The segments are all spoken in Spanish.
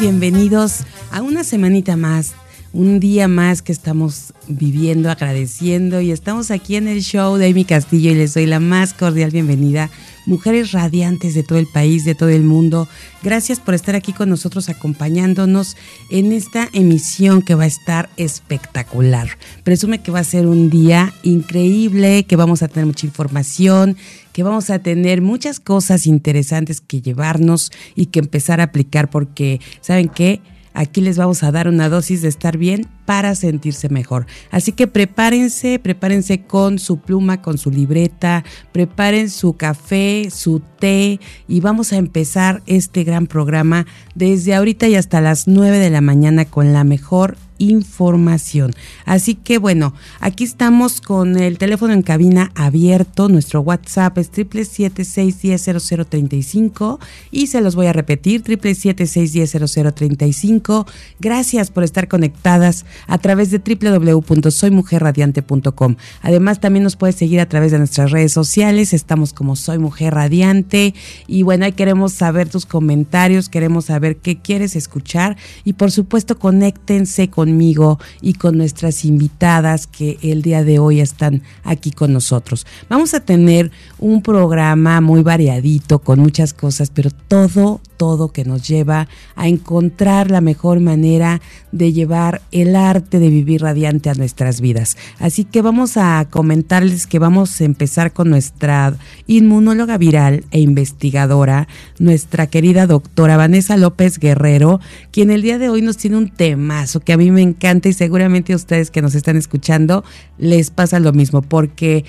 Bienvenidos a una semanita más, un día más que estamos viviendo, agradeciendo y estamos aquí en el show de Amy Castillo y les doy la más cordial bienvenida. Mujeres radiantes de todo el país, de todo el mundo, gracias por estar aquí con nosotros acompañándonos en esta emisión que va a estar espectacular. Presume que va a ser un día increíble, que vamos a tener mucha información, que vamos a tener muchas cosas interesantes que llevarnos y que empezar a aplicar porque, ¿saben qué? Aquí les vamos a dar una dosis de estar bien para sentirse mejor. Así que prepárense, prepárense con su pluma, con su libreta, preparen su café, su té y vamos a empezar este gran programa desde ahorita y hasta las 9 de la mañana con la mejor información. Así que bueno, aquí estamos con el teléfono en cabina abierto. Nuestro WhatsApp es 777-610-0035 y se los voy a repetir, 777-610-0035. Gracias por estar conectadas a través de www.soymujerradiante.com. Además, también nos puedes seguir a través de nuestras redes sociales. Estamos como Soy Mujer Radiante. Y bueno, ahí queremos saber tus comentarios, queremos saber qué quieres escuchar. Y por supuesto, conéctense conmigo y con nuestras invitadas que el día de hoy están aquí con nosotros. Vamos a tener un programa muy variadito con muchas cosas, pero todo, todo que nos lleva a encontrar la mejor manera de llevar el arte de vivir radiante a nuestras vidas. Así que vamos a comentarles que vamos a empezar con nuestra inmunóloga viral e investigadora, nuestra querida doctora Vanessa López Guerrero, quien el día de hoy nos tiene un temazo que a mí me encanta y seguramente a ustedes que nos están escuchando les pasa lo mismo, porque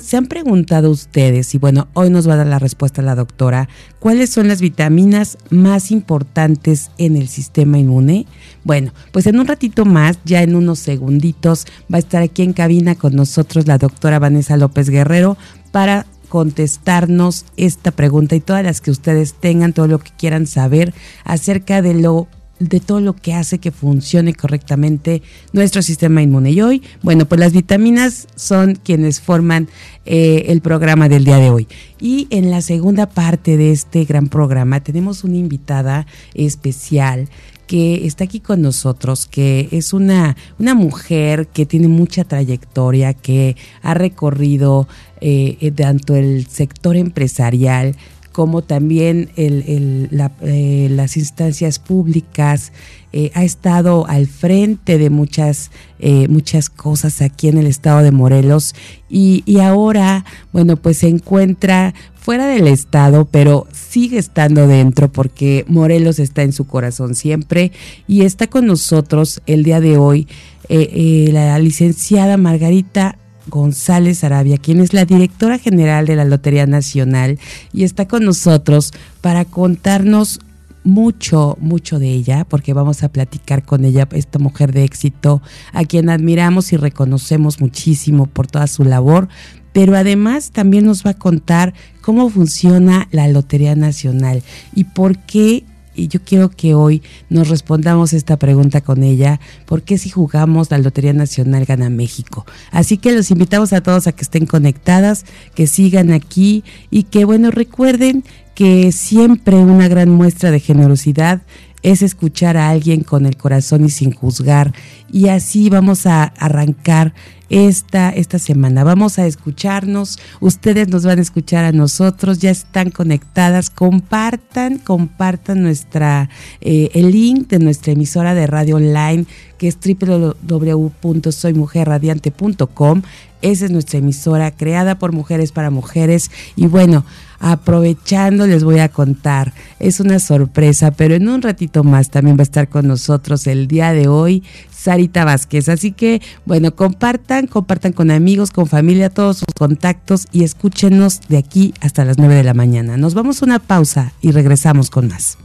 se han preguntado ustedes, y bueno, hoy nos va a dar la respuesta la doctora, ¿cuáles son las vitaminas más importantes en el sistema inmune? Bueno, pues en un ratito más, ya en unos segunditos, va a estar aquí en cabina con nosotros la doctora Vanessa López Guerrero para contestarnos esta pregunta y todas las que ustedes tengan, todo lo que quieran saber acerca de lo de todo lo que hace que funcione correctamente nuestro sistema inmune. Y hoy, bueno, pues las vitaminas son quienes forman eh, el programa del día de hoy. Y en la segunda parte de este gran programa tenemos una invitada especial que está aquí con nosotros, que es una, una mujer que tiene mucha trayectoria, que ha recorrido eh, tanto el sector empresarial como también eh, las instancias públicas, eh, ha estado al frente de muchas, eh, muchas cosas aquí en el estado de Morelos. Y, y, ahora, bueno, pues se encuentra fuera del estado, pero sigue estando dentro porque Morelos está en su corazón siempre y está con nosotros el día de hoy la licenciada Margarita González Arabia, quien es la directora general de la Lotería Nacional y está con nosotros para contarnos mucho, mucho de ella, porque vamos a platicar con ella, esta mujer de éxito, a quien admiramos y reconocemos muchísimo por toda su labor, pero además también nos va a contar cómo funciona la Lotería Nacional y por qué y yo quiero que hoy nos respondamos esta pregunta con ella, ¿por qué si jugamos la Lotería Nacional gana México? Así que los invitamos a todos a que estén conectadas, que sigan aquí y que bueno, recuerden que siempre una gran muestra de generosidad es escuchar a alguien con el corazón y sin juzgar. Y así vamos a arrancar esta, esta semana. Vamos a escucharnos, ustedes nos van a escuchar a nosotros, ya están conectadas, compartan, compartan nuestra, eh, el link de nuestra emisora de radio online que es www.soymujerradiante.com. Esa es nuestra emisora creada por mujeres para mujeres. Y bueno, aprovechando les voy a contar, es una sorpresa, pero en un ratito más también va a estar con nosotros el día de hoy Sarita Vázquez. Así que, bueno, compartan, compartan con amigos, con familia, todos sus contactos y escúchenos de aquí hasta las 9 de la mañana. Nos vamos a una pausa y regresamos con más.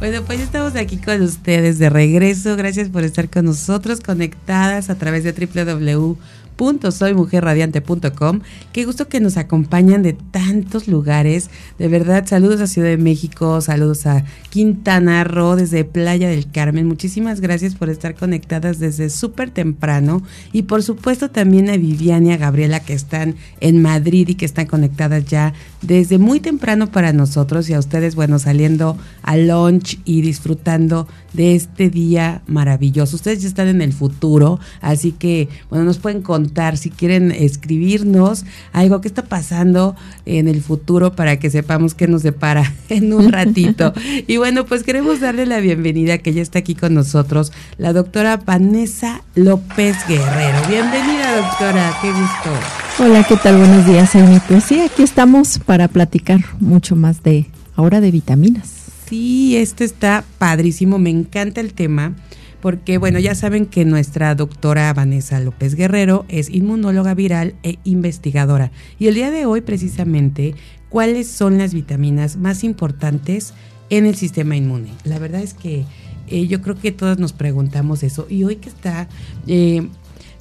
Bueno, pues estamos aquí con ustedes de regreso. Gracias por estar con nosotros conectadas a través de www www.soymujerradiante.com. Qué gusto que nos acompañan de tantos lugares. De verdad, saludos a Ciudad de México, saludos a Quintana Roo, desde Playa del Carmen. Muchísimas gracias por estar conectadas desde súper temprano. Y por supuesto también a Viviana y a Gabriela que están en Madrid y que están conectadas ya desde muy temprano para nosotros y a ustedes, bueno, saliendo a lunch y disfrutando de este día maravilloso. Ustedes ya están en el futuro, así que, bueno, nos pueden contar si quieren escribirnos algo que está pasando en el futuro para que sepamos qué nos depara en un ratito. y bueno, pues queremos darle la bienvenida que ya está aquí con nosotros, la doctora Vanessa López Guerrero. Bienvenida, doctora, qué gusto. Hola, ¿qué tal? Buenos días, Amy. Pues sí, aquí estamos para platicar mucho más de ahora de vitaminas. Sí, este está padrísimo, me encanta el tema, porque bueno, ya saben que nuestra doctora Vanessa López Guerrero es inmunóloga viral e investigadora. Y el día de hoy precisamente, ¿cuáles son las vitaminas más importantes en el sistema inmune? La verdad es que eh, yo creo que todos nos preguntamos eso. Y hoy que está... Eh,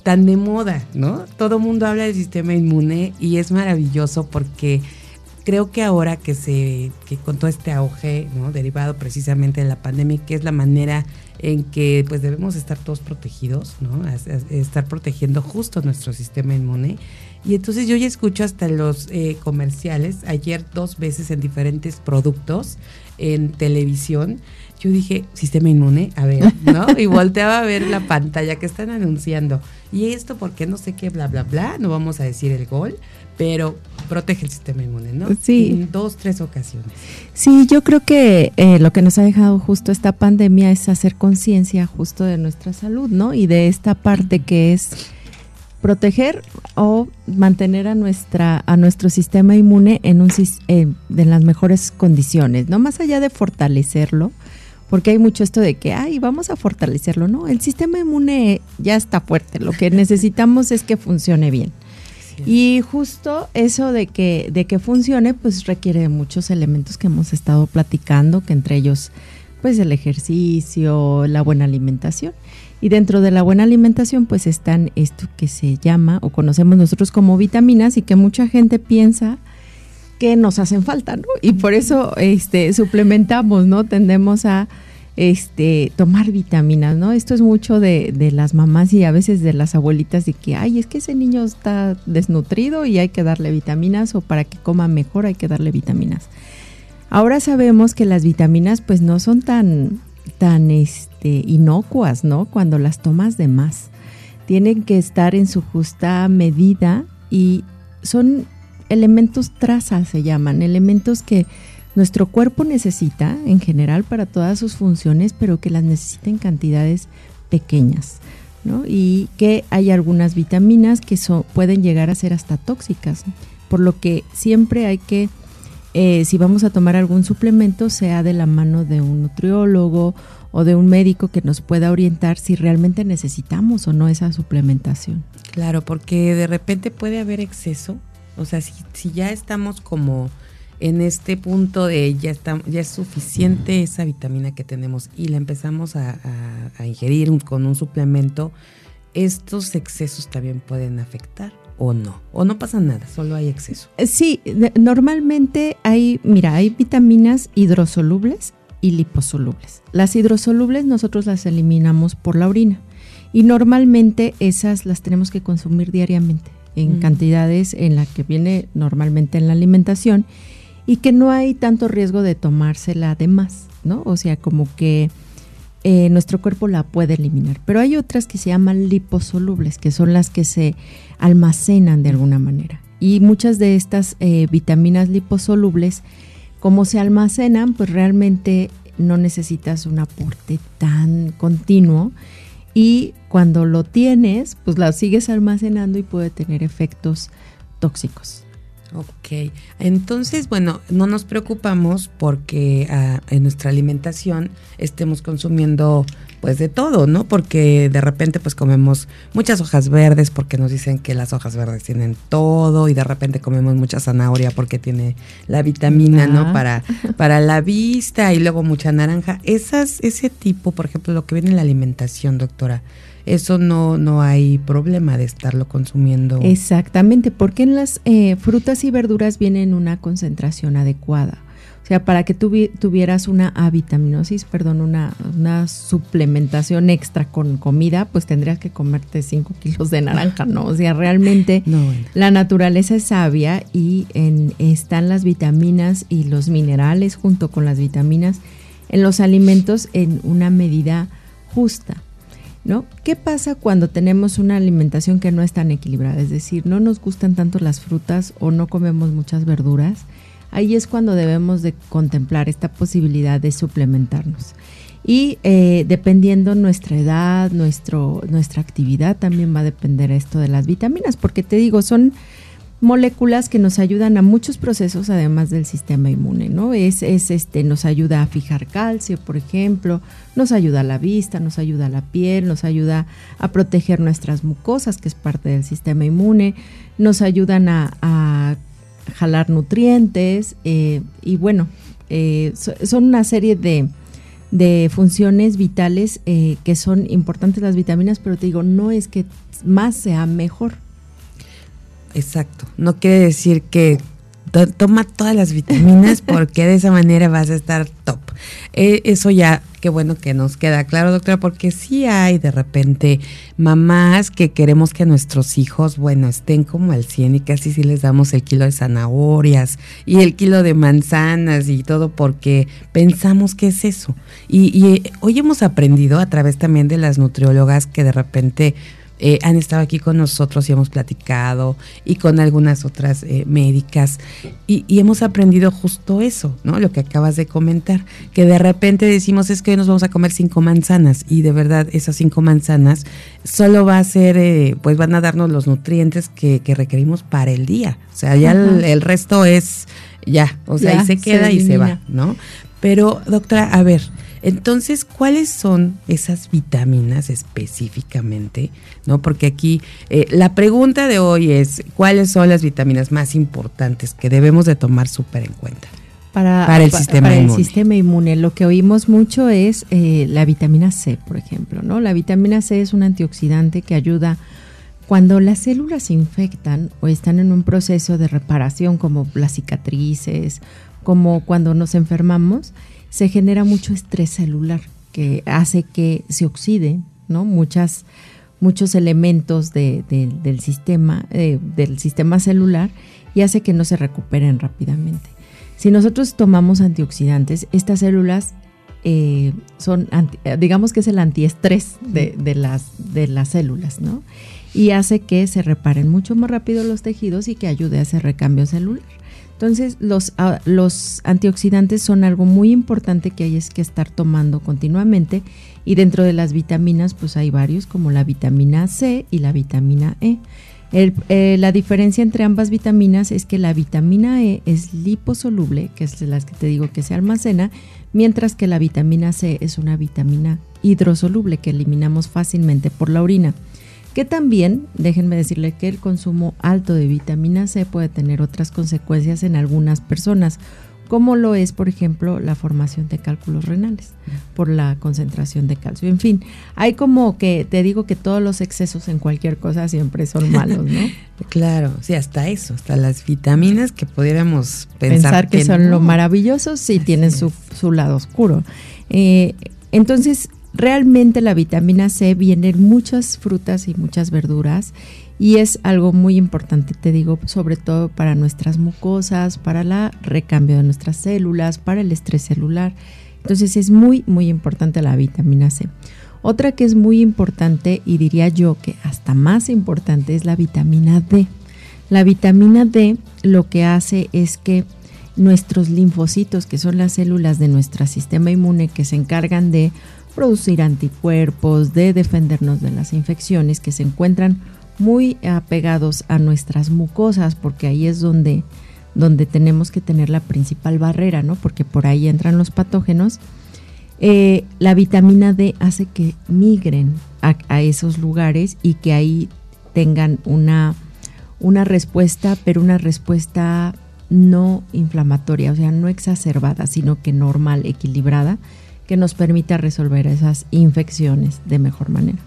tan de moda, ¿no? Todo mundo habla del sistema inmune y es maravilloso porque creo que ahora que se que con todo este auge ¿no? derivado precisamente de la pandemia que es la manera en que pues debemos estar todos protegidos no estar protegiendo justo nuestro sistema inmune y entonces yo ya escucho hasta los eh, comerciales ayer dos veces en diferentes productos en televisión yo dije, sistema inmune, a ver, ¿no? Y volteaba a ver la pantalla que están anunciando. Y esto, porque no sé qué, bla, bla, bla, no vamos a decir el gol, pero protege el sistema inmune, ¿no? Sí. En dos, tres ocasiones. Sí, yo creo que eh, lo que nos ha dejado justo esta pandemia es hacer conciencia justo de nuestra salud, ¿no? Y de esta parte que es proteger o mantener a nuestra a nuestro sistema inmune en un eh, de las mejores condiciones, no más allá de fortalecerlo, porque hay mucho esto de que ay vamos a fortalecerlo, no, el sistema inmune ya está fuerte, lo que necesitamos es que funcione bien. Y justo eso de que, de que funcione, pues requiere muchos elementos que hemos estado platicando, que entre ellos, pues el ejercicio, la buena alimentación. Y dentro de la buena alimentación, pues están esto que se llama o conocemos nosotros como vitaminas y que mucha gente piensa que nos hacen falta, ¿no? Y por eso este, suplementamos, ¿no? Tendemos a este, tomar vitaminas, ¿no? Esto es mucho de, de, las mamás y a veces de las abuelitas de que, ay, es que ese niño está desnutrido y hay que darle vitaminas o para que coma mejor hay que darle vitaminas. Ahora sabemos que las vitaminas pues no son tan, tan este, inocuas, ¿no? Cuando las tomas de más. Tienen que estar en su justa medida y son elementos trazas, se llaman, elementos que nuestro cuerpo necesita en general para todas sus funciones, pero que las necesita en cantidades pequeñas. ¿no? Y que hay algunas vitaminas que son, pueden llegar a ser hasta tóxicas, por lo que siempre hay que, eh, si vamos a tomar algún suplemento, sea de la mano de un nutriólogo o de un médico que nos pueda orientar si realmente necesitamos o no esa suplementación. Claro, porque de repente puede haber exceso, o sea, si, ya estamos como en este punto de ya, está, ya es suficiente esa vitamina que tenemos y la empezamos a, ingerir con un suplemento, estos excesos también pueden afectar o no, o no pasa nada, solo hay exceso. Eh, sí, normalmente hay, mira, hay vitaminas hidrosolubles y liposolubles. Las hidrosolubles nosotros las eliminamos por la orina y normalmente esas las tenemos que consumir diariamente en cantidades en la que viene normalmente en la alimentación y que no hay tanto riesgo de tomársela de más, ¿no? O sea, como que eh, nuestro cuerpo la puede eliminar. Pero hay otras que se llaman liposolubles, que son las que se almacenan de alguna manera. Y muchas de estas eh, vitaminas liposolubles, como se almacenan, pues realmente no necesitas un aporte tan continuo y cuando lo tienes, pues la sigues almacenando y puede tener efectos tóxicos. Ok, entonces, bueno, no nos preocupamos porque ah, en nuestra alimentación estemos consumiendo pues de todo, ¿no? Porque de repente pues comemos muchas hojas verdes porque nos dicen que las hojas verdes tienen todo y de repente comemos mucha zanahoria porque tiene la vitamina, ¿no? Para, para la vista y luego mucha naranja. Esas, ese tipo, por ejemplo, lo que viene en la alimentación, doctora, eso no, no hay problema de estarlo consumiendo. Exactamente, porque en las eh, frutas y verduras vienen una concentración adecuada. O sea, para que tuvieras una avitaminosis, perdón, una, una, suplementación extra con comida, pues tendrías que comerte 5 kilos de naranja, ¿no? O sea, realmente la naturaleza es sabia y en, están las vitaminas y los minerales junto con las vitaminas en los alimentos en una medida justa. ¿no? ¿Qué pasa cuando tenemos una alimentación que no es tan equilibrada? Es decir, no nos gustan tanto las frutas o no comemos muchas verduras. Ahí es cuando debemos de contemplar esta posibilidad de suplementarnos. Y eh, dependiendo nuestra edad, nuestro, nuestra actividad, también va a depender esto de las vitaminas, porque te digo, son moléculas que nos ayudan a muchos procesos además del sistema inmune, ¿no? Es, es, este, nos ayuda a fijar calcio, por ejemplo, nos ayuda a la vista, nos ayuda a la piel, nos ayuda a proteger nuestras mucosas, que es parte del sistema inmune, nos ayudan a, jalar nutrientes eh, y bueno, eh, son una serie de, de funciones vitales eh, que son importantes las vitaminas, pero te digo, no es que más sea mejor, Exacto. No quiere decir que toma todas las vitaminas porque de esa manera vas a estar top. Eh, eso ya, qué bueno que nos queda claro, doctora, porque sí hay de repente mamás que queremos que nuestros hijos, bueno, estén como al 100 y casi sí les damos el kilo de zanahorias y el kilo de manzanas y todo porque pensamos que es eso. Y, y hoy hemos aprendido a través también de las nutriólogas que de repente eh, han estado aquí con nosotros y hemos platicado y con algunas otras eh, médicas y, hemos aprendido justo eso, ¿no? Lo que acabas de comentar, que de repente decimos es que hoy nos vamos a comer cinco manzanas y de verdad esas cinco manzanas solo va a ser, eh, pues van a darnos los nutrientes que, requerimos para el día, o sea, ya el, resto es ya, o sea, ahí se queda y se va, ¿no? Pero doctora, a ver, entonces, ¿cuáles son esas vitaminas específicamente? ¿No? Porque aquí eh, la pregunta de hoy es, ¿cuáles son las vitaminas más importantes que debemos de tomar súper en cuenta? Para, el, sistema, inmune. el sistema inmune. Lo que oímos mucho es eh, la vitamina C, por ejemplo, ¿no? La vitamina C es un antioxidante que ayuda cuando las células se infectan o están en un proceso de reparación, como las cicatrices, como cuando nos enfermamos, se genera mucho estrés celular que hace que se oxide, ¿no? Muchas, muchos elementos del sistema, eh, del sistema celular y hace que no se recuperen rápidamente. Si nosotros tomamos antioxidantes, estas células eh, son, digamos que es el antiestrés de, de, las, de las células, ¿no? Y hace que se reparen mucho más rápido los tejidos y que ayude a ese recambio celular. Entonces, los, ah, los antioxidantes son algo muy importante que hay es que estar tomando continuamente y dentro de las vitaminas, pues hay varios como la vitamina C y la vitamina E. Eh, la diferencia entre ambas vitaminas es que la vitamina E es liposoluble, que es de las que te digo que se almacena, mientras que la vitamina C es una vitamina hidrosoluble que eliminamos fácilmente por la orina que también, déjenme decirle que el consumo alto de vitamina C puede tener otras consecuencias en algunas personas, como lo es, por ejemplo, la formación de cálculos renales por la concentración de calcio. En fin, hay como que te digo que todos los excesos en cualquier cosa siempre son malos, ¿no? claro, sí, hasta eso, hasta las vitaminas que pudiéramos pensar, que, son lo maravillosos, sí tienen su, su, lado oscuro. Eh, entonces, Realmente la vitamina C viene en muchas frutas y muchas verduras y es algo muy importante, te digo, sobre todo para nuestras mucosas, para el recambio de nuestras células, para el estrés celular. Entonces es muy, muy importante la vitamina C. Otra que es muy importante y diría yo que hasta más importante es la vitamina D. La vitamina D lo que hace es que nuestros linfocitos, que son las células de nuestro sistema inmune que se encargan de producir anticuerpos, de defendernos de las infecciones, que se encuentran muy apegados a nuestras mucosas, porque ahí es donde, donde tenemos que tener la principal barrera, ¿no? Porque por ahí entran los patógenos. Eh, la vitamina D hace que migren a, esos lugares y que ahí tengan una, una respuesta, pero una respuesta no inflamatoria, o sea, no exacerbada, sino que normal, equilibrada, que nos permita resolver esas infecciones de mejor manera.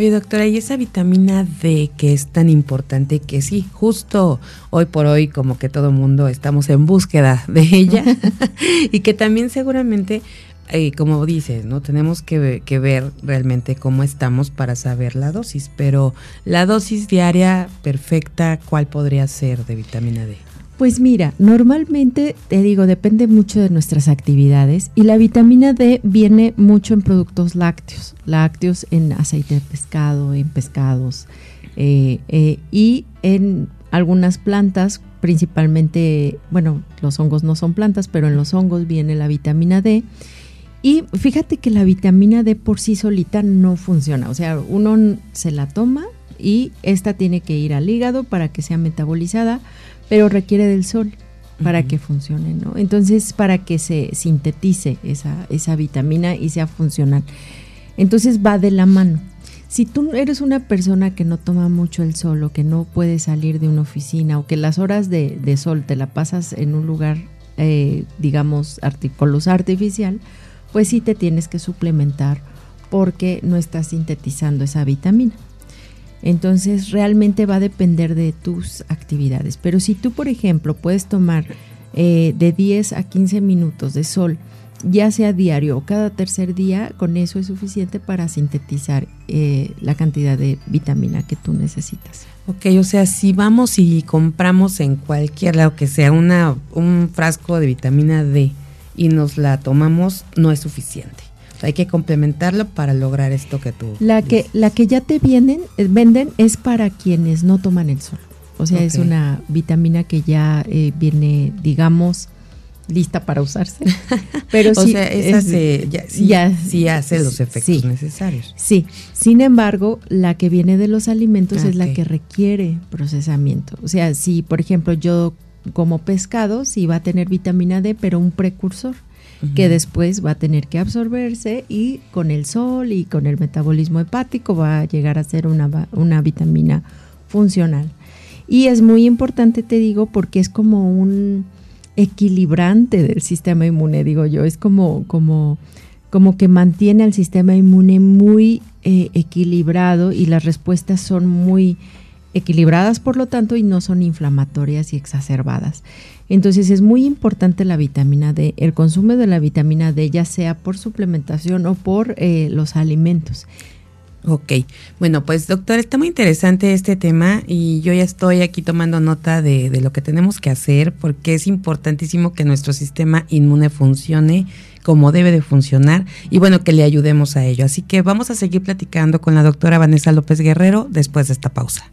Oye, doctora, y esa vitamina D que es tan importante que sí, justo hoy por hoy como que todo mundo estamos en búsqueda de ella y que también seguramente, eh, como dices, ¿no? Tenemos que, que, ver realmente cómo estamos para saber la dosis, pero la dosis diaria perfecta, ¿cuál podría ser de vitamina D? Pues mira, normalmente te digo, depende mucho de nuestras actividades y la vitamina D viene mucho en productos lácteos, lácteos en aceite de pescado, en pescados eh, eh, y en algunas plantas, principalmente, bueno, los hongos no son plantas, pero en los hongos viene la vitamina D. Y fíjate que la vitamina D por sí solita no funciona, o sea, uno se la toma y esta tiene que ir al hígado para que sea metabolizada pero requiere del sol para que funcione, ¿no? Entonces, para que se sintetice esa, esa vitamina y sea funcional. Entonces va de la mano. Si tú eres una persona que no toma mucho el sol o que no puede salir de una oficina o que las horas de, sol te la pasas en un lugar, eh, digamos, con luz artificial, pues sí te tienes que suplementar porque no estás sintetizando esa vitamina. Entonces realmente va a depender de tus actividades. Pero si tú, por ejemplo, puedes tomar eh, de 10 a 15 minutos de sol, ya sea diario o cada tercer día, con eso es suficiente para sintetizar eh, la cantidad de vitamina que tú necesitas. Ok, o sea, si vamos y compramos en cualquier lado que sea una, un frasco de vitamina D y nos la tomamos, no es suficiente hay que complementarlo para lograr esto que tú. La que, la que ya te vienen, eh, venden es para quienes no toman el sol. O sea, es una vitamina que ya eh, viene, digamos, lista para usarse. Pero o sea, esa ya, sí, hace los efectos necesarios. Sí, sin embargo, la que viene de los alimentos es la que requiere procesamiento. O sea, si por ejemplo yo como pescado, sí va a tener vitamina D, pero un precursor que después va a tener que absorberse y con el sol y con el metabolismo hepático va a llegar a ser una, una vitamina funcional. Y es muy importante, te digo, porque es como un equilibrante del sistema inmune, digo yo, es como, como, como que mantiene al sistema inmune muy eh, equilibrado y las respuestas son muy equilibradas, por lo tanto, y no son inflamatorias y exacerbadas. Entonces es muy importante la vitamina D, el consumo de la vitamina D, ya sea por suplementación o por eh, los alimentos. Ok, bueno, pues doctor, está muy interesante este tema y yo ya estoy aquí tomando nota de, de, lo que tenemos que hacer porque es importantísimo que nuestro sistema inmune funcione como debe de funcionar y bueno, que le ayudemos a ello. Así que vamos a seguir platicando con la doctora Vanessa López Guerrero después de esta pausa.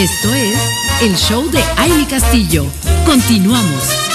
Esto es el show de Aile Castillo. Continuamos.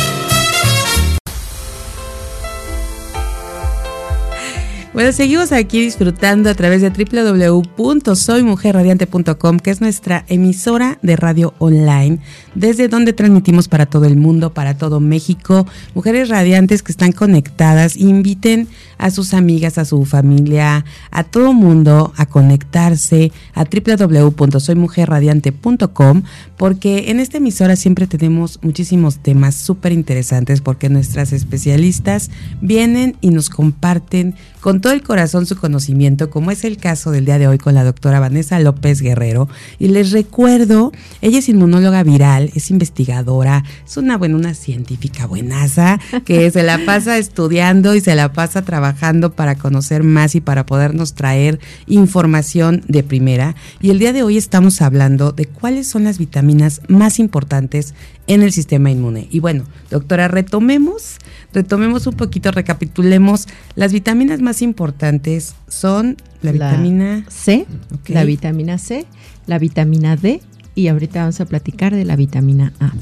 Bueno, seguimos aquí disfrutando a través de www.soymujerradiante.com, que es nuestra emisora de radio online, desde donde transmitimos para todo el mundo, para todo México. Mujeres radiantes que están conectadas, inviten a sus amigas, a su familia, a todo mundo a conectarse a www.soymujerradiante.com, porque en esta emisora siempre tenemos muchísimos temas súper interesantes, porque nuestras especialistas vienen y nos comparten con todo el corazón su conocimiento, como es el caso del día de hoy con la doctora Vanessa López Guerrero. Y les recuerdo, ella es inmunóloga viral, es investigadora, es una buena, una científica buenaza, que se la pasa estudiando y se la pasa trabajando trabajando para conocer más y para podernos traer información de primera. Y el día de hoy estamos hablando de cuáles son las vitaminas más importantes en el sistema inmune. Y bueno, doctora, retomemos, retomemos un poquito, recapitulemos. Las vitaminas más importantes son la, vitamina C, la vitamina C, la vitamina D y ahorita vamos a platicar de la vitamina A.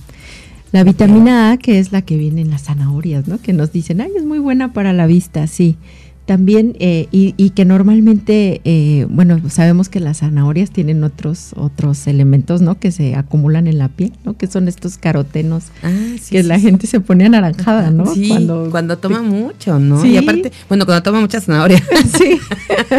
La vitamina A, que es la que viene en las zanahorias, ¿no? Que nos dicen, ay, es muy buena para la vista, sí. También, eh, y, que normalmente, eh, bueno, sabemos que las zanahorias tienen otros, otros elementos, ¿no? Que se acumulan en la piel, ¿no? Que son estos carotenos ah, que la gente se pone anaranjada, ¿no? Sí, cuando, cuando toma mucho, ¿no? Y aparte, bueno, cuando toma mucha zanahoria. Sí.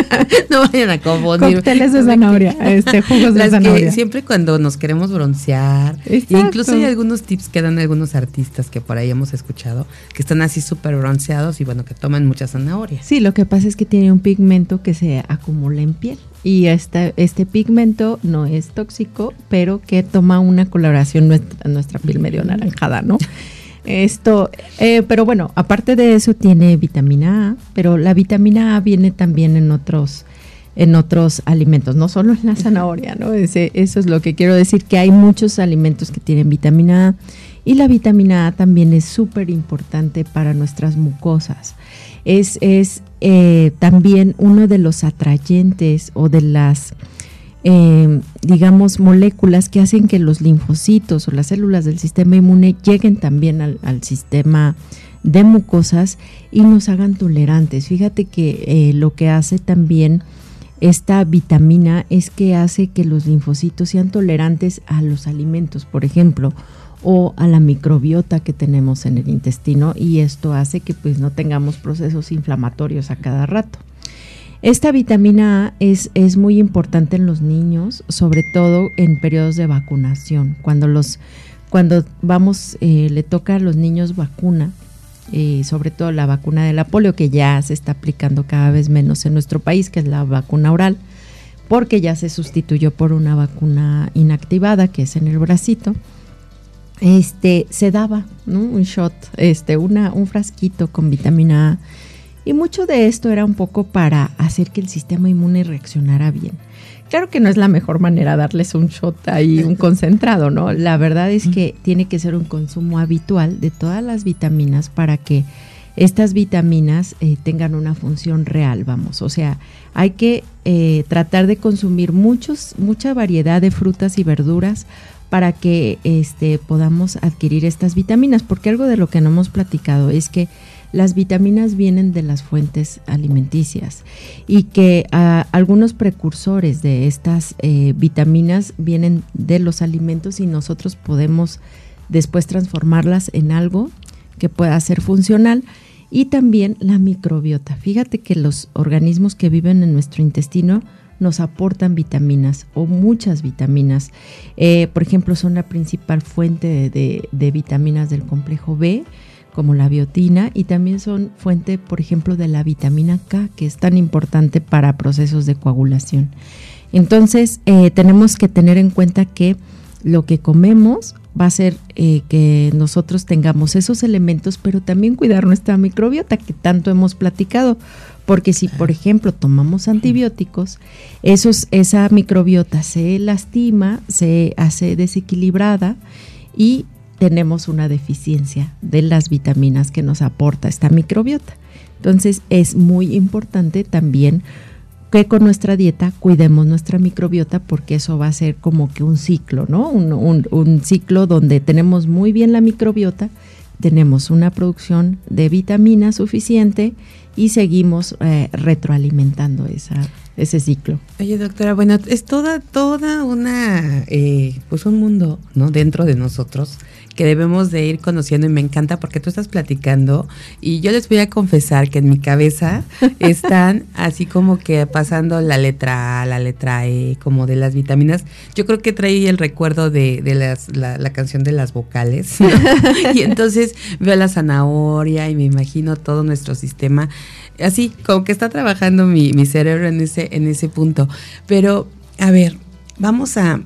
no vayan a confundir. Cócteles de zanahoria, este, jugos de zanahoria. siempre cuando nos queremos broncear, incluso hay algunos tips que dan algunos artistas que por ahí hemos escuchado, que están así súper bronceados y bueno, que toman mucha zanahoria. Sí, lo que pasa es que tiene un pigmento que se acumula en piel. Y este, este pigmento no es tóxico, pero que toma una coloración nuestra, nuestra piel medio anaranjada, ¿no? Esto, eh, pero bueno, aparte de eso tiene vitamina A, pero la vitamina A viene también en otros en otros alimentos, no solo en la zanahoria, ¿no? Ese, eso es lo que quiero decir, que hay muchos alimentos que tienen vitamina A. Y la vitamina A también es súper importante para nuestras mucosas es, es eh, también uno de los atrayentes o de las, eh, digamos, moléculas que hacen que los linfocitos o las células del sistema inmune lleguen también al, sistema de mucosas y nos hagan tolerantes. Fíjate que eh, lo que hace también esta vitamina es que hace que los linfocitos sean tolerantes a los alimentos, por ejemplo, o a la microbiota que tenemos en el intestino y esto hace que pues no tengamos procesos inflamatorios a cada rato. Esta vitamina A es, es muy importante en los niños, sobre todo en periodos de vacunación. Cuando los cuando vamos, eh, le toca a los niños vacuna, eh, sobre todo la vacuna de la polio, que ya se está aplicando cada vez menos en nuestro país, que es la vacuna oral, porque ya se sustituyó por una vacuna inactivada, que es en el bracito este, se daba un shot, este, una, un frasquito con vitamina A. Y mucho de esto era un poco para hacer que el sistema inmune reaccionara bien. Claro que no es la mejor manera darles un shot ahí, un concentrado, ¿no? La verdad es que tiene que ser un consumo habitual de todas las vitaminas para que estas vitaminas eh, tengan una función real, vamos. O sea, hay que eh, tratar de consumir muchos, mucha variedad de frutas y verduras para que este, podamos adquirir estas vitaminas, porque algo de lo que no hemos platicado es que las vitaminas vienen de las fuentes alimenticias y que ah, algunos precursores de estas eh, vitaminas vienen de los alimentos y nosotros podemos después transformarlas en algo que pueda ser funcional y también la microbiota. Fíjate que los organismos que viven en nuestro intestino nos aportan vitaminas o muchas vitaminas. Eh, por ejemplo, son la principal fuente de, vitaminas del complejo B, como la biotina, y también son fuente, por ejemplo, de la vitamina K, que es tan importante para procesos de coagulación. Entonces, eh, tenemos que tener en cuenta que lo que comemos va a ser eh, que nosotros tengamos esos elementos, pero también cuidar nuestra microbiota que tanto hemos platicado. Porque si, por ejemplo, tomamos antibióticos, esa microbiota se lastima, se hace desequilibrada y tenemos una deficiencia de las vitaminas que nos aporta esta microbiota. Entonces es muy importante también que con nuestra dieta cuidemos nuestra microbiota porque eso va a ser como que un ciclo, ¿no? Un, un ciclo donde tenemos muy bien la microbiota, tenemos una producción de vitamina suficiente y seguimos eh, retroalimentando esa, ese ciclo. Oye, doctora, bueno, es toda, toda una, eh, pues un mundo, ¿no? Dentro de nosotros que debemos de ir conociendo y me encanta porque tú estás platicando y yo les voy a confesar que en mi cabeza están así como que pasando la letra A, la letra E, como de las vitaminas. Yo creo que traí el recuerdo de, de las, la, la, canción de las vocales y entonces veo la zanahoria y me imagino todo nuestro sistema así como que está trabajando mi, mi cerebro en ese, en ese punto. Pero, a ver, vamos a,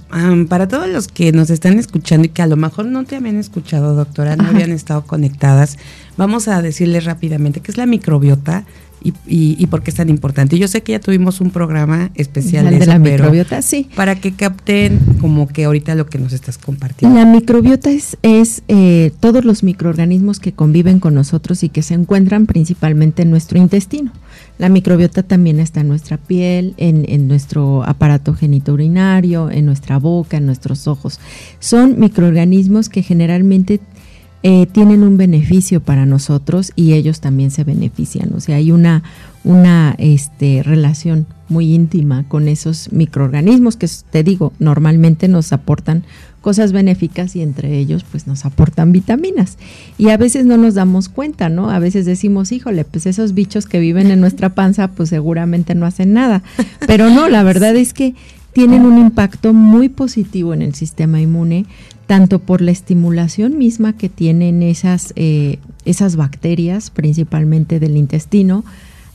para todos los que nos están escuchando y que a lo mejor no te habían escuchado, doctora, no habían estado conectadas, vamos a decirles rápidamente qué es la microbiota, y, y, por qué es tan importante. Yo sé que ya tuvimos un programa especial de, la microbiota, sí. Para que capten como que ahorita lo que nos estás compartiendo. La microbiota es, es eh, todos los microorganismos que conviven con nosotros y que se encuentran principalmente en nuestro intestino. La microbiota también está en nuestra piel, en, en nuestro aparato genitourinario, en nuestra boca, en nuestros ojos. Son microorganismos que generalmente eh, tienen un beneficio para nosotros y ellos también se benefician. O sea, hay una, una este, relación muy íntima con esos microorganismos que, te digo, normalmente nos aportan cosas benéficas y entre ellos pues nos aportan vitaminas. Y a veces no nos damos cuenta, ¿no? A veces decimos, híjole, pues esos bichos que viven en nuestra panza pues seguramente no hacen nada. Pero no, la verdad es que tienen un impacto muy positivo en el sistema inmune, tanto por la estimulación misma que tienen esas, eh, esas bacterias, principalmente del intestino,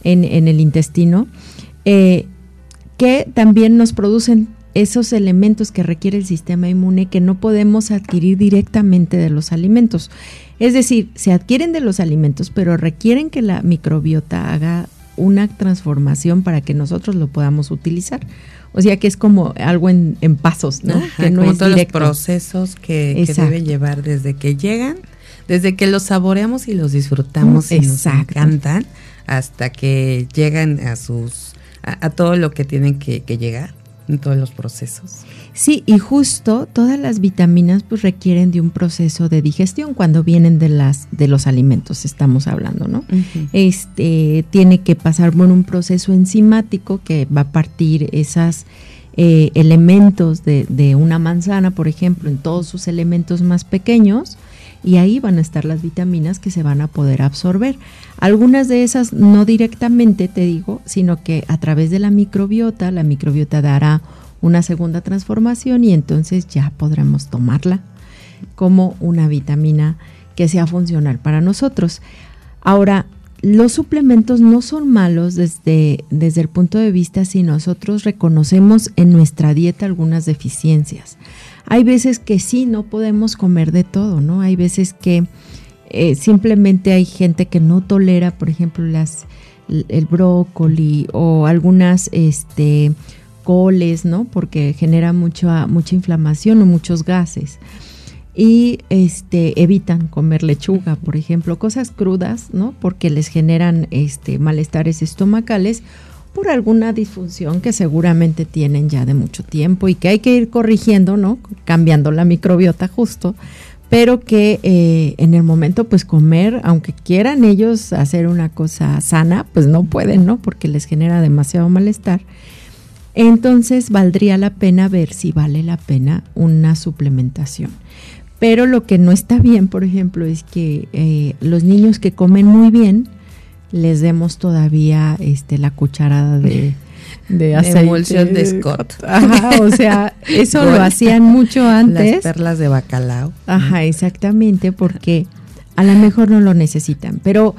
en, el intestino, eh, que también nos producen esos elementos que requiere el sistema inmune que no podemos adquirir directamente de los alimentos. Es decir, se adquieren de los alimentos, pero requieren que la microbiota haga una transformación para que nosotros lo podamos utilizar. O sea que es como algo en, pasos, ¿no? que no como todos los procesos que, deben llevar desde que llegan, desde que los saboreamos y los disfrutamos y nos encantan, hasta que llegan a sus a, todo lo que tienen que llegar en todos los procesos. Sí, y justo todas las vitaminas pues requieren de un proceso de digestión cuando vienen de las de los alimentos estamos hablando, ¿no? Este tiene que pasar por un proceso enzimático que va a partir esas eh, elementos de, de, una manzana, por ejemplo, en todos sus elementos más pequeños, y ahí van a estar las vitaminas que se van a poder absorber. Algunas de esas no directamente, te digo, sino que a través de la microbiota, la microbiota dará una segunda transformación y entonces ya podremos tomarla como una vitamina que sea funcional para nosotros. Ahora, los suplementos no son malos desde, desde el punto de vista si nosotros reconocemos en nuestra dieta algunas deficiencias. Hay veces que sí, no podemos comer de todo, ¿no? Hay veces que eh, simplemente hay gente que no tolera, por ejemplo, las, el brócoli o algunas este, coles, ¿no? Porque genera mucha, mucha inflamación o muchos gases. Y este, evitan comer lechuga, por ejemplo, cosas crudas, ¿no? Porque les generan este, malestares estomacales por alguna disfunción que seguramente tienen ya de mucho tiempo y que hay que ir corrigiendo, ¿no? Cambiando la microbiota justo, pero que eh, en el momento pues comer, aunque quieran ellos hacer una cosa sana, pues no pueden, ¿no? Porque les genera demasiado malestar entonces valdría la pena ver si vale la pena una suplementación. Pero lo que no está bien, por ejemplo, es que eh, los niños que comen muy bien, les demos todavía este, la cucharada de, de aceite. emulsión de Scott. Ajá, o sea, eso lo hacían mucho antes. Las perlas de bacalao. Ajá, exactamente, porque a lo mejor no lo necesitan. Pero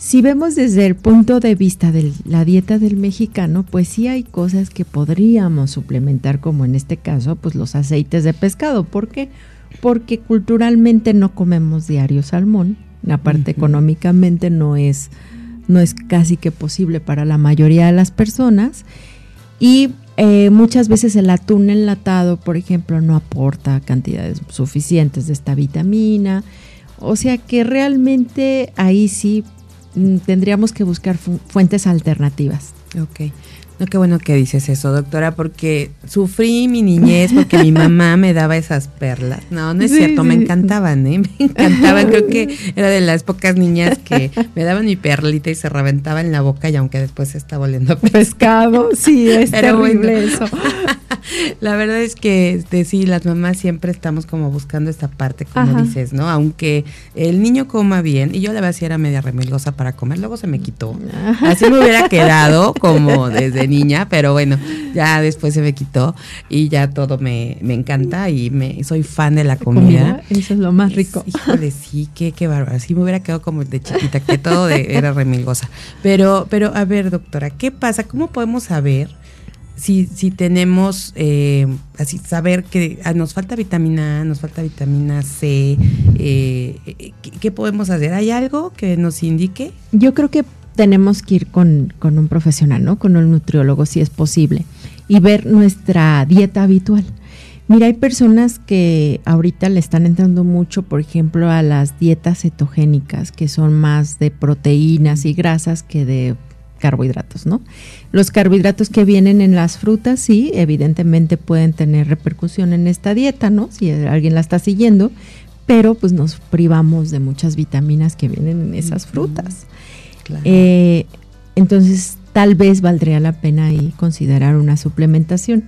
si vemos desde el punto de vista de la dieta del mexicano, pues sí hay cosas que podríamos suplementar, como en este caso, pues los aceites de pescado. ¿Por qué? Porque culturalmente no comemos diario salmón. Aparte, económicamente no es, no es casi que posible para la mayoría de las personas. Y eh, muchas veces el atún enlatado, por ejemplo, no aporta cantidades suficientes de esta vitamina. O sea que realmente ahí sí Mm, tendríamos que buscar fuentes alternativas. Ok. No, qué bueno que dices eso, doctora, porque sufrí mi niñez porque mi mamá me daba esas perlas. No, no es cierto, me encantaban, ¿eh? Me encantaban. Creo que era de las pocas niñas que me daban mi perlita y se reventaba en la boca y aunque después estaba oliendo pescado. Sí, es terrible eso. La verdad es que este, sí, las mamás siempre estamos como buscando esta parte, como dices, ¿no? Aunque el niño coma bien, y yo la verdad sí era media remilgosa para comer, luego se me quitó. Así me hubiera quedado como desde niña, pero bueno, ya después se me quitó y ya todo me, encanta y me soy fan de la comida. Eso es lo más rico. Híjole, sí, qué, qué bárbaro. Sí me hubiera quedado como de chiquita, que todo era remilgosa. Pero, pero a ver, doctora, ¿qué pasa? ¿Cómo podemos saber? si, si tenemos, eh, así saber que ah, nos falta vitamina A, nos falta vitamina C, eh, ¿qué, podemos hacer? ¿Hay algo que nos indique? Yo creo que tenemos que ir con, con un profesional, ¿no? Con un nutriólogo, si es posible, y ver nuestra dieta habitual. Mira, hay personas que ahorita le están entrando mucho, por ejemplo, a las dietas cetogénicas, que son más de proteínas y grasas que de carbohidratos, ¿no? Los carbohidratos que vienen en las frutas, sí, evidentemente pueden tener repercusión en esta dieta, ¿no? Si alguien la está siguiendo, pero pues nos privamos de muchas vitaminas que vienen en esas frutas. Eh, entonces, tal vez valdría la pena considerar una suplementación.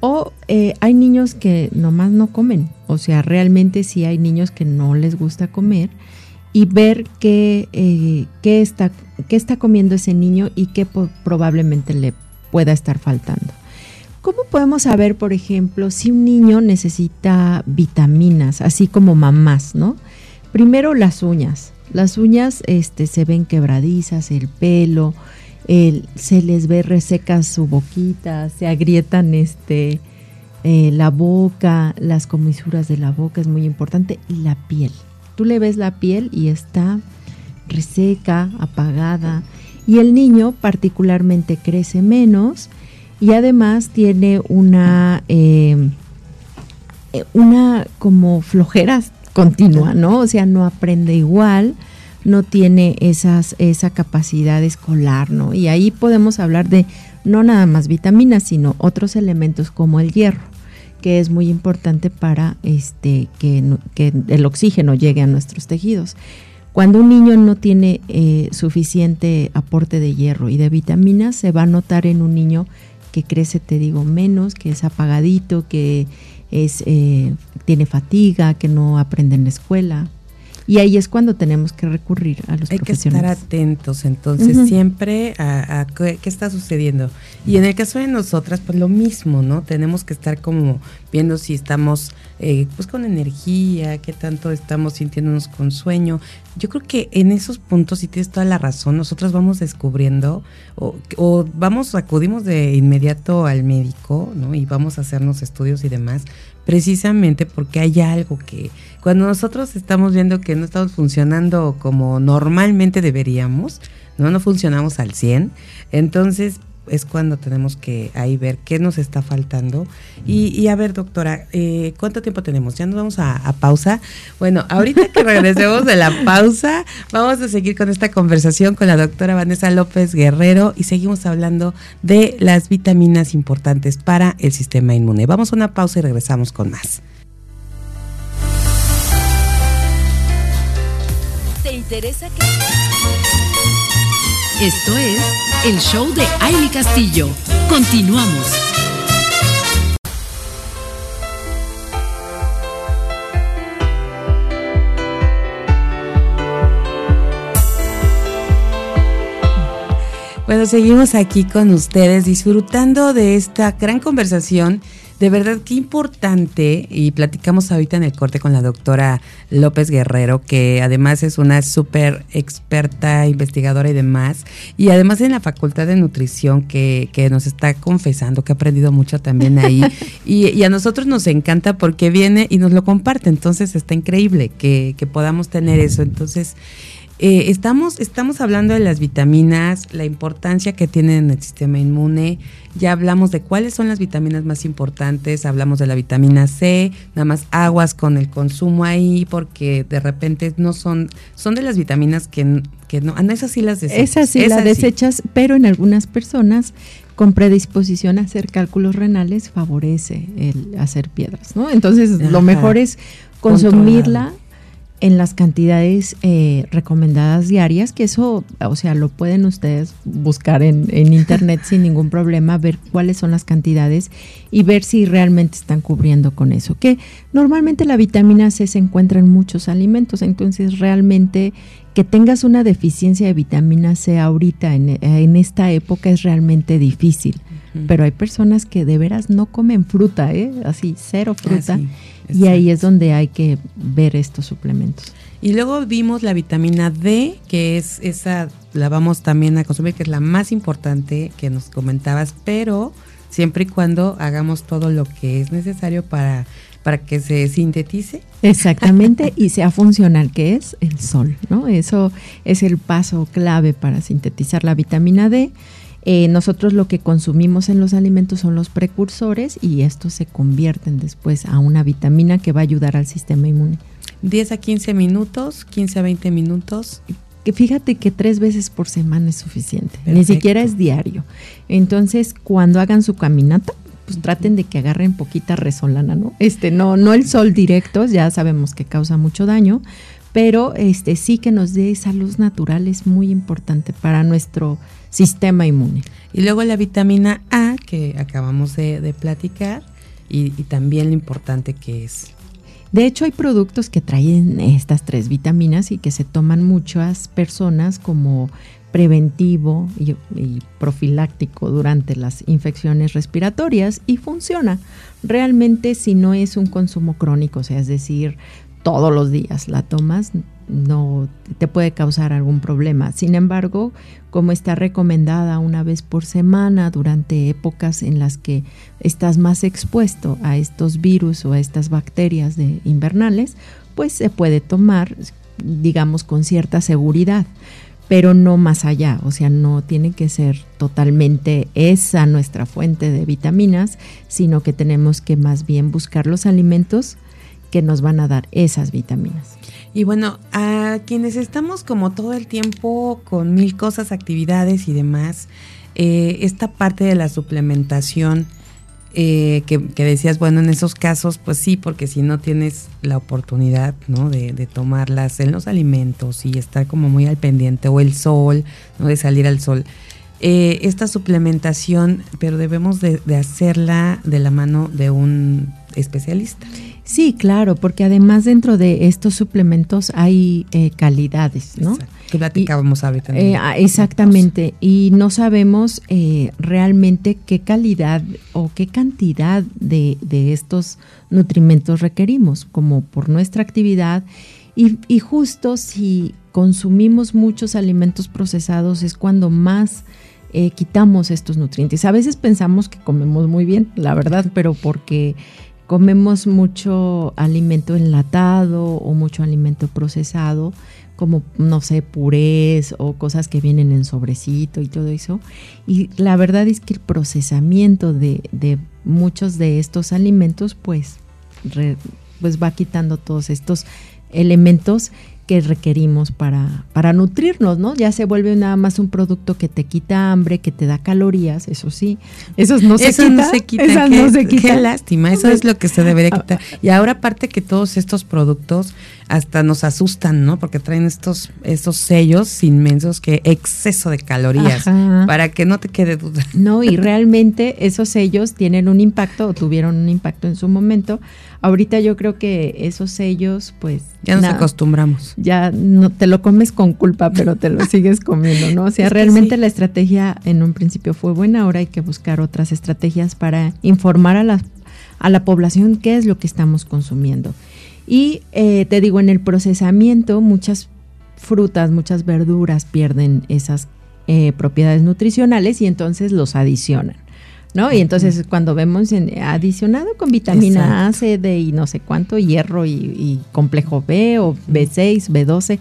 O eh, hay niños que nomás no comen, o sea, realmente sí hay niños que no les gusta comer y ver qué, eh, qué, está, qué está comiendo ese niño y qué probablemente le pueda estar faltando. ¿Cómo podemos saber, por ejemplo, si un niño necesita vitaminas, así como mamás, ¿no? Primero las uñas. Las uñas este, se ven quebradizas, el pelo, se les ve reseca su boquita, se agrietan este, eh, la boca, las comisuras de la boca es muy importante, y la piel. Tú le ves la piel y está reseca, apagada, y el niño particularmente crece menos y además tiene una, em, eh, una como flojera continua, ¿no? O sea, no aprende igual, no tiene esas, esa capacidad escolar, ¿no? Y ahí podemos hablar de no nada más vitaminas, sino otros elementos como el hierro que es muy importante para este, que, el oxígeno llegue a nuestros tejidos. Cuando un niño no tiene eh, suficiente aporte de hierro y de vitaminas, se va a notar en un niño que crece, te digo, menos, que es apagadito, que es, eh, tiene fatiga, que no aprende en la escuela. Y ahí es cuando tenemos que recurrir a los Hay profesionales. Hay que estar atentos, entonces, siempre a, qué, está sucediendo. Y en el caso de nosotras, pues lo mismo, ¿no? Tenemos que estar como viendo si estamos eh, pues con energía, qué tanto estamos sintiéndonos con sueño. Yo creo que en esos puntos, si tienes toda la razón, nosotros vamos descubriendo o, o vamos, acudimos de inmediato al médico, ¿no? Y vamos a hacernos estudios y demás, precisamente porque hay algo que cuando nosotros estamos viendo que no estamos funcionando como normalmente deberíamos, no, no funcionamos al 100, entonces es cuando tenemos que ahí ver qué nos está faltando. Y, a ver, doctora, eh, ¿cuánto tiempo tenemos? Ya nos vamos a, a, pausa. Bueno, ahorita que regresemos de la pausa, vamos a seguir con esta conversación con la doctora Vanessa López Guerrero y seguimos hablando de las vitaminas importantes para el sistema inmune. Vamos a una pausa y regresamos con más. Interesa que... Esto es el show de Aile Castillo. Continuamos. Bueno, seguimos aquí con ustedes disfrutando de esta gran conversación de verdad, qué importante, y platicamos ahorita en el corte con la doctora López Guerrero, que además es una súper experta investigadora y demás, y además en la Facultad de Nutrición, que, que nos está confesando que ha aprendido mucho también ahí, y, a nosotros nos encanta porque viene y nos lo comparte, entonces está increíble que, que podamos tener eso, entonces... Eh, estamos, estamos hablando de las vitaminas, la importancia que tienen en el sistema inmune. Ya hablamos de cuáles son las vitaminas más importantes. Hablamos de la vitamina C, nada más aguas con el consumo ahí, porque de repente no son, son de las vitaminas que, que no, ah, esas sí las desechas. Esas sí las desechas, pero en algunas personas con predisposición a hacer cálculos renales favorece el hacer piedras, ¿no? Entonces lo mejor es consumirla en las cantidades eh, recomendadas diarias, que eso, o sea, lo pueden ustedes buscar en, en internet sin ningún problema, ver cuáles son las cantidades y ver si realmente están cubriendo con eso. Que normalmente la vitamina C se encuentra en muchos alimentos, entonces realmente que tengas una deficiencia de vitamina C ahorita en, en esta época es realmente difícil. Pero hay personas que de veras no comen fruta, ¿eh? así, cero fruta. Ah, y ahí es donde hay que ver estos suplementos. Y luego vimos la vitamina D, que es esa, la vamos también a consumir, que es la más importante que nos comentabas, pero siempre y cuando hagamos todo lo que es necesario para, para que se sintetice. Exactamente, y sea funcional, que es el sol, ¿no? Eso es el paso clave para sintetizar la vitamina D. Eh, nosotros lo que consumimos en los alimentos son los precursores y estos se convierten después a una vitamina que va a ayudar al sistema inmune. 10 a 15 minutos, 15 a 20 minutos. Que fíjate que tres veces por semana es suficiente, ni siquiera es diario. Entonces, cuando hagan su caminata, pues traten de que agarren poquita resolana, ¿no? Este, no, no el sol directo, ya sabemos que causa mucho daño, pero este sí que nos dé esa luz natural es muy importante para nuestro sistema inmune. Y luego la vitamina A que acabamos de, platicar y, también lo importante que es. De hecho, hay productos que traen estas tres vitaminas y que se toman muchas personas como preventivo y, y, profiláctico durante las infecciones respiratorias y funciona. Realmente si no es un consumo crónico, o sea, es decir, todos los días la tomas, no te puede causar algún problema. Sin embargo, como está recomendada una vez por semana durante épocas en las que estás más expuesto a estos virus o a estas bacterias de invernales, pues se puede tomar, digamos, con cierta seguridad, pero no más allá, o sea, no tiene que ser totalmente esa nuestra fuente de vitaminas, sino que tenemos que más bien buscar los alimentos que nos van a dar esas vitaminas. Y bueno, a quienes estamos como todo el tiempo con mil cosas, actividades y demás, eh, esta parte de la suplementación eh, que, decías, bueno, en esos casos, pues sí, porque si no tienes la oportunidad, ¿no? De, tomarlas en los alimentos y estar como muy al pendiente, o el sol, ¿no? De salir al sol. Eh, esta suplementación, pero debemos de hacerla de la mano de un especialista. Sí, claro, porque además dentro de estos suplementos hay eh, calidades, ¿no? Exacto. Que platicábamos ahorita. Eh, ah, exactamente, y no sabemos eh, realmente qué calidad o qué cantidad de, de, estos nutrimentos requerimos, como por nuestra actividad. Y, y, justo si consumimos muchos alimentos procesados es cuando más quitamos estos nutrientes. A veces pensamos que comemos muy bien, la verdad, pero porque comemos mucho alimento enlatado o mucho alimento procesado, como, no sé, purés o cosas que vienen en sobrecito y todo eso. Y la verdad es que el procesamiento de, de muchos de estos alimentos, pues, pues va quitando todos estos elementos que requerimos para, para nutrirnos, ¿no? Ya se vuelve nada más un producto que te quita hambre, que te da calorías, eso sí. Esos no se quitan. No se quitan. no se quita. Qué lástima, eso es lo que se debería ah. quitar. Y ahora aparte que todos estos productos hasta nos asustan, ¿no? Porque traen estos, estos sellos inmensos que exceso de calorías, para que no te quede duda. No, y realmente esos sellos tienen un impacto o tuvieron un impacto en su momento. Ahorita yo creo que esos sellos, pues... Ya nos acostumbramos. Ya no te lo comes con culpa, pero te lo sigues comiendo, ¿no? O sea, realmente la estrategia en un principio fue buena, ahora hay que buscar otras estrategias para informar a la, a la población qué es lo que estamos consumiendo. Y eh, te digo, en el procesamiento muchas frutas, muchas verduras pierden esas eh, propiedades nutricionales y entonces los adicionan. ¿No? Y entonces cuando vemos en, adicionado con vitamina A, C, D y no sé cuánto, hierro y, complejo B o B6, B12,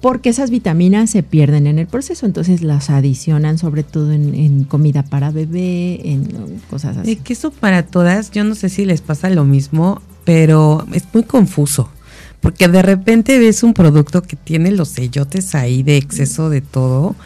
porque esas vitaminas se pierden en el proceso, entonces las adicionan sobre todo en, comida para bebé, en cosas así. que eso para todas, yo no sé si les pasa lo mismo, pero es muy confuso. Porque de repente ves un producto que tiene los sellotes ahí de exceso de todo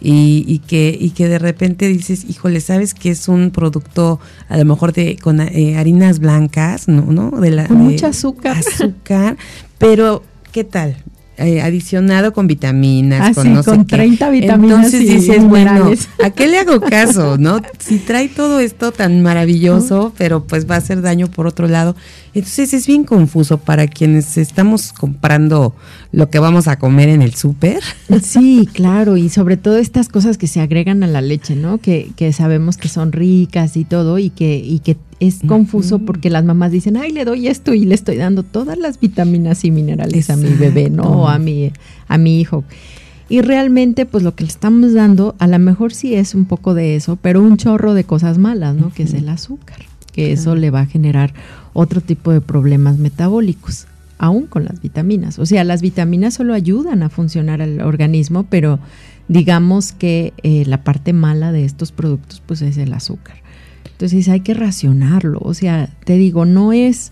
y, que, y que de repente dices, híjole, ¿sabes que es un producto a lo mejor de con eh, harinas blancas, ¿no? ¿no? De la, con mucha azúcar. Azúcar, pero ¿qué tal? Eh, adicionado con vitaminas, ah, con, no con 30 vitaminas. Entonces dices, bueno, ¿a qué le hago caso? ¿No? Si trae todo esto tan maravilloso, pero pues va a hacer daño por otro lado. Entonces es bien confuso para quienes estamos comprando lo que vamos a comer en el súper. Sí, claro, y sobre todo estas cosas que se agregan a la leche, ¿no? Que, que sabemos que son ricas y todo, y que, y que es confuso porque las mamás dicen, ay, le doy esto y le estoy dando todas las vitaminas y minerales a mi bebé, ¿no? O a mi, a mi hijo. Y realmente, pues lo que le estamos dando, a lo mejor sí es un poco de eso, pero un chorro de cosas malas, ¿no? Que es el azúcar, que eso le va a generar otro tipo de problemas metabólicos, aún con las vitaminas. O sea, las vitaminas solo ayudan a funcionar el organismo, pero digamos que eh, la parte mala de estos productos, pues es el azúcar. Entonces hay que racionarlo. O sea, te digo, no es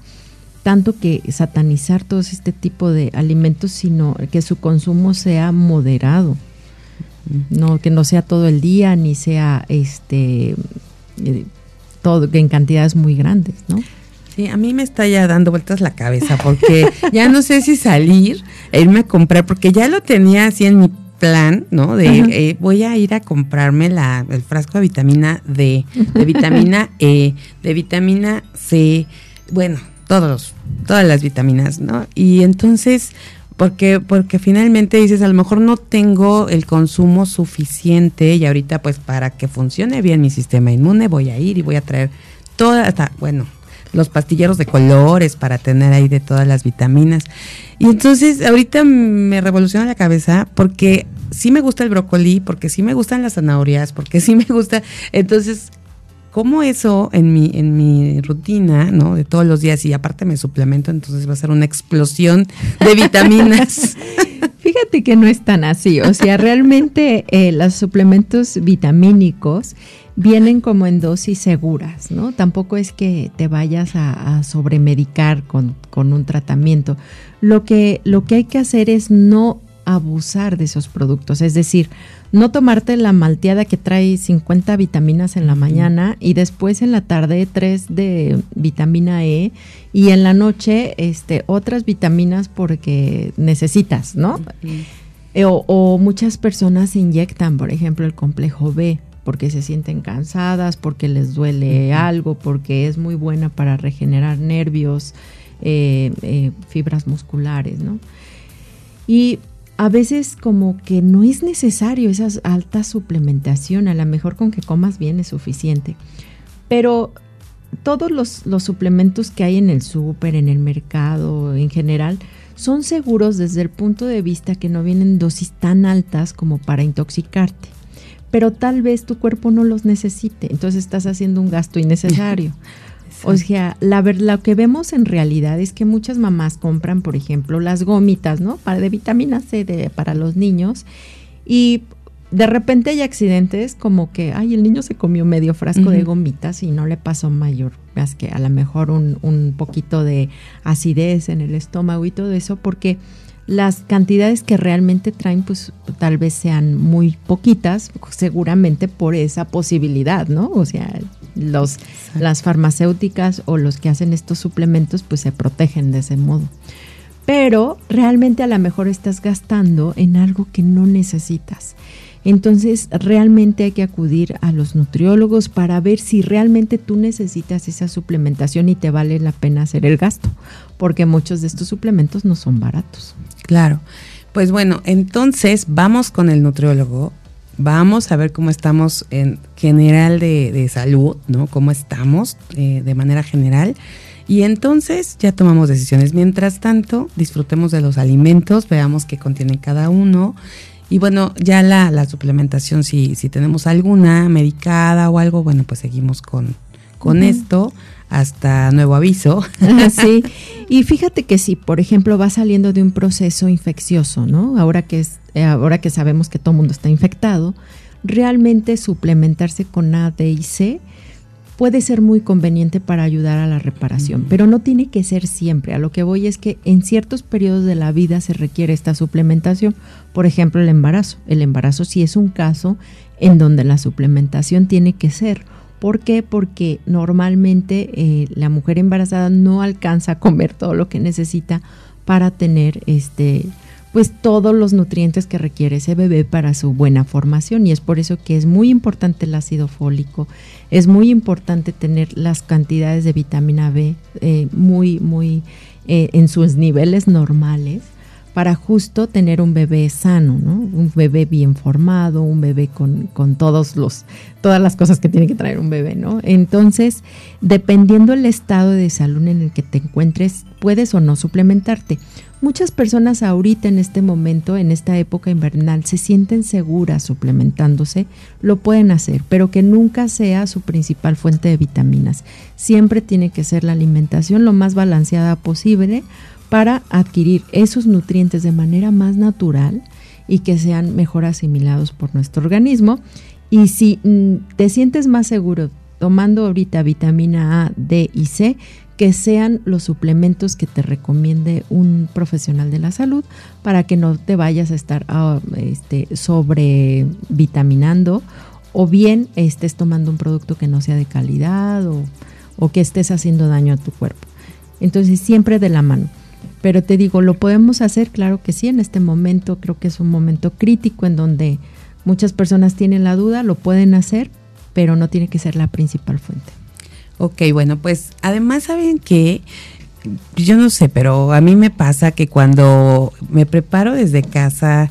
tanto que satanizar todo este tipo de alimentos, sino que su consumo sea moderado. No, que no sea todo el día, ni sea este eh, todo en cantidades muy grandes, ¿no? Sí, a mí me está ya dando vueltas la cabeza porque ya no sé si salir e irme a comprar, porque ya lo tenía así en mi plan, ¿no? De eh, voy a ir a comprarme la, el frasco de vitamina D, de vitamina E, de vitamina C, bueno, todos, todas las vitaminas, ¿no? Y entonces, porque, porque finalmente dices, a lo mejor no tengo el consumo suficiente y ahorita pues para que funcione bien mi sistema inmune voy a ir y voy a traer todas, hasta, bueno, los pastilleros de colores para tener ahí de todas las vitaminas. Y entonces ahorita me revoluciona la cabeza porque sí me gusta el brócoli, porque sí me gustan las zanahorias, porque sí me gusta, entonces cómo eso en mi, en mi rutina, ¿no? De todos los días y aparte me suplemento, entonces va a ser una explosión de vitaminas. Fíjate que no es tan así, o sea, realmente eh, los suplementos vitamínicos vienen como en dosis seguras, ¿no? Tampoco es que te vayas a, a sobremedicar con, con, un tratamiento. Lo que, lo que hay que hacer es no abusar de esos productos, es decir, no tomarte la malteada que trae 50 vitaminas en la mañana y después en la tarde 3 de vitamina E y en la noche este, otras vitaminas porque necesitas, ¿no? Eh, o, muchas personas se inyectan, por ejemplo, el complejo B porque se sienten cansadas, porque les duele algo, porque es muy buena para regenerar nervios, eh, eh, fibras musculares, ¿no? Y a veces como que no es necesario esa alta suplementación, a lo mejor con que comas bien es suficiente. Pero todos los, suplementos que hay en el súper, en el mercado, en general, son seguros desde el punto de vista que no vienen dosis tan altas como para intoxicarte. Pero tal vez tu cuerpo no los necesite, entonces estás haciendo un gasto innecesario. O sea, la lo que vemos en realidad es que muchas mamás compran, por ejemplo, las gomitas, ¿no? Para de vitamina C de, para los niños y de repente hay accidentes como que, ay, el niño se comió medio frasco de gomitas y no le pasó mayor, más que a lo mejor un, un poquito de acidez en el estómago y todo eso, porque las cantidades que realmente traen, pues tal vez sean muy poquitas, seguramente por esa posibilidad, ¿no? O sea, los, las farmacéuticas o los que hacen estos suplementos pues se protegen de ese modo. Pero realmente a lo mejor estás gastando en algo que no necesitas. Entonces realmente hay que acudir a los nutriólogos para ver si realmente tú necesitas esa suplementación y te vale la pena hacer el gasto, porque muchos de estos suplementos no son baratos. Claro. Pues bueno, entonces vamos con el nutriólogo vamos a ver cómo estamos en general de, salud, ¿no? Cómo estamos eh, de manera general. Y entonces ya tomamos decisiones. Mientras tanto, disfrutemos de los alimentos, veamos qué contiene cada uno. Y bueno, ya la, suplementación, si, si tenemos alguna medicada o algo, bueno, pues seguimos con, con esto hasta nuevo aviso. sí, y fíjate que si, por ejemplo, va saliendo de un proceso infeccioso, ¿no? Ahora que, es, eh, ahora que sabemos que todo el mundo está infectado, realmente suplementarse con A, D y C puede ser muy conveniente para ayudar a la reparación, pero no tiene que ser siempre. A lo que voy es que en ciertos periodos de la vida se requiere esta suplementación. Por ejemplo, el embarazo. El embarazo sí es un caso en donde la suplementación tiene que ser ¿Por qué? Porque normalmente eh, la mujer embarazada no alcanza a comer todo lo que necesita para tener este pues todos los nutrientes que requiere ese bebé para su buena formación y es por eso que es muy importante el ácido fólico, es muy importante tener las cantidades de vitamina B eh, muy muy eh, en sus niveles normales para justo tener un bebé sano, ¿no? Un bebé bien formado, un bebé con, con, todos los, todas las cosas que tiene que traer un bebé, ¿no? Entonces, dependiendo el estado de salud en el que te encuentres, puedes o no suplementarte. Muchas personas ahorita en este momento, en esta época invernal, se sienten seguras suplementándose, lo pueden hacer, pero que nunca sea su principal fuente de vitaminas. Siempre tiene que ser la alimentación lo más balanceada posible para adquirir esos nutrientes de manera más natural y que sean mejor asimilados por nuestro organismo. Y si mm, te sientes más seguro tomando ahorita vitamina A, D y C, que sean los suplementos que te recomiende un profesional de la salud para que no te vayas a estar uh, este, sobre vitaminando o bien estés tomando un producto que no sea de calidad o que estés haciendo daño a tu cuerpo. Entonces siempre de la mano. Pero te digo, ¿lo podemos hacer? Claro que sí, en este momento creo que es un momento crítico en donde muchas personas tienen la duda, lo pueden hacer, pero no tiene que ser la principal fuente. Ok, bueno, pues además saben que yo no sé, pero a mí me pasa que cuando me preparo desde casa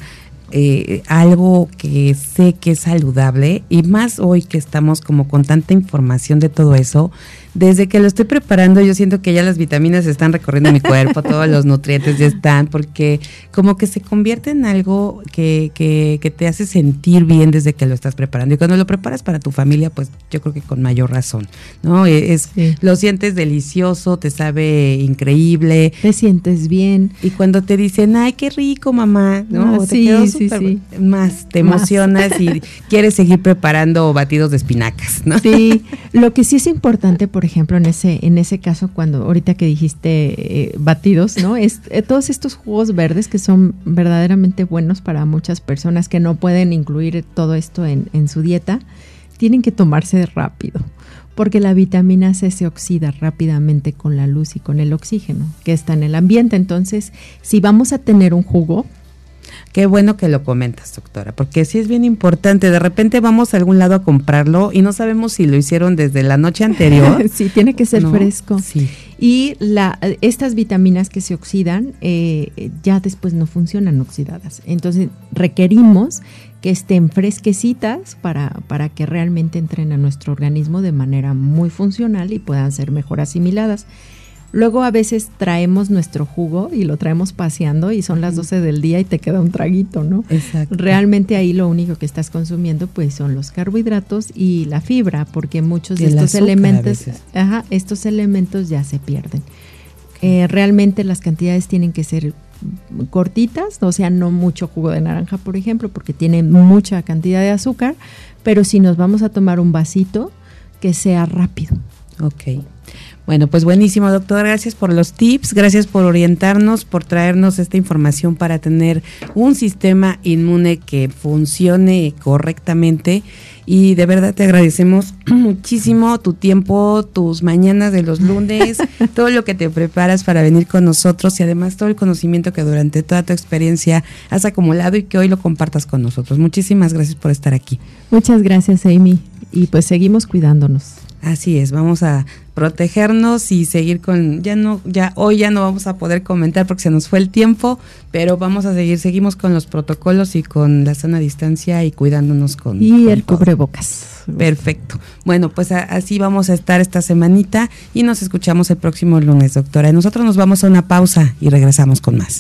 eh, algo que sé que es saludable y más hoy que estamos como con tanta información de todo eso, desde que lo estoy preparando yo siento que ya las vitaminas están recorriendo mi cuerpo, todos los nutrientes ya están, porque como que se convierte en algo que, que, que, te hace sentir bien desde que lo estás preparando. Y cuando lo preparas para tu familia, pues yo creo que con mayor razón, ¿no? E, es, sí. Lo sientes delicioso, te sabe increíble. Te sientes bien. Y cuando te dicen, ay, qué rico, mamá, ¿no? Ah, sí, sí, sí. Más, te más. emocionas y quieres seguir preparando batidos de espinacas, ¿no? Sí, lo que sí es importante, por ejemplo, en ese, en ese caso, cuando ahorita que dijiste eh, batidos, ¿no? Es eh, todos estos jugos verdes que son verdaderamente buenos para muchas personas que no pueden incluir todo esto en, en su dieta, tienen que tomarse rápido, porque la vitamina C se oxida rápidamente con la luz y con el oxígeno que está en el ambiente. Entonces, si vamos a tener un jugo, Qué bueno que lo comentas, doctora, porque sí es bien importante. De repente vamos a algún lado a comprarlo y no sabemos si lo hicieron desde la noche anterior. sí, tiene que ser ¿no? fresco. Sí. Y la, estas vitaminas que se oxidan eh, ya después no funcionan oxidadas. Entonces requerimos que estén fresquecitas para, para que realmente entren a nuestro organismo de manera muy funcional y puedan ser mejor asimiladas. Luego a veces traemos nuestro jugo y lo traemos paseando y son las 12 del día y te queda un traguito, ¿no? Exacto. Realmente ahí lo único que estás consumiendo pues son los carbohidratos y la fibra, porque muchos de estos elementos, ajá, estos elementos ya se pierden. Okay. Eh, realmente las cantidades tienen que ser cortitas, o sea, no mucho jugo de naranja, por ejemplo, porque tiene mucha cantidad de azúcar, pero si nos vamos a tomar un vasito, que sea rápido. Ok. Bueno, pues buenísimo, doctor. Gracias por los tips, gracias por orientarnos, por traernos esta información para tener un sistema inmune que funcione correctamente. Y de verdad te agradecemos muchísimo tu tiempo, tus mañanas de los lunes, todo lo que te preparas para venir con nosotros y además todo el conocimiento que durante toda tu experiencia has acumulado y que hoy lo compartas con nosotros. Muchísimas gracias por estar aquí. Muchas gracias, Amy. Y pues seguimos cuidándonos. Así es, vamos a protegernos y seguir con ya no ya hoy ya no vamos a poder comentar porque se nos fue el tiempo, pero vamos a seguir seguimos con los protocolos y con la sana distancia y cuidándonos con y con el todo. cubrebocas. Perfecto. Bueno, pues a, así vamos a estar esta semanita y nos escuchamos el próximo lunes, doctora. Y nosotros nos vamos a una pausa y regresamos con más.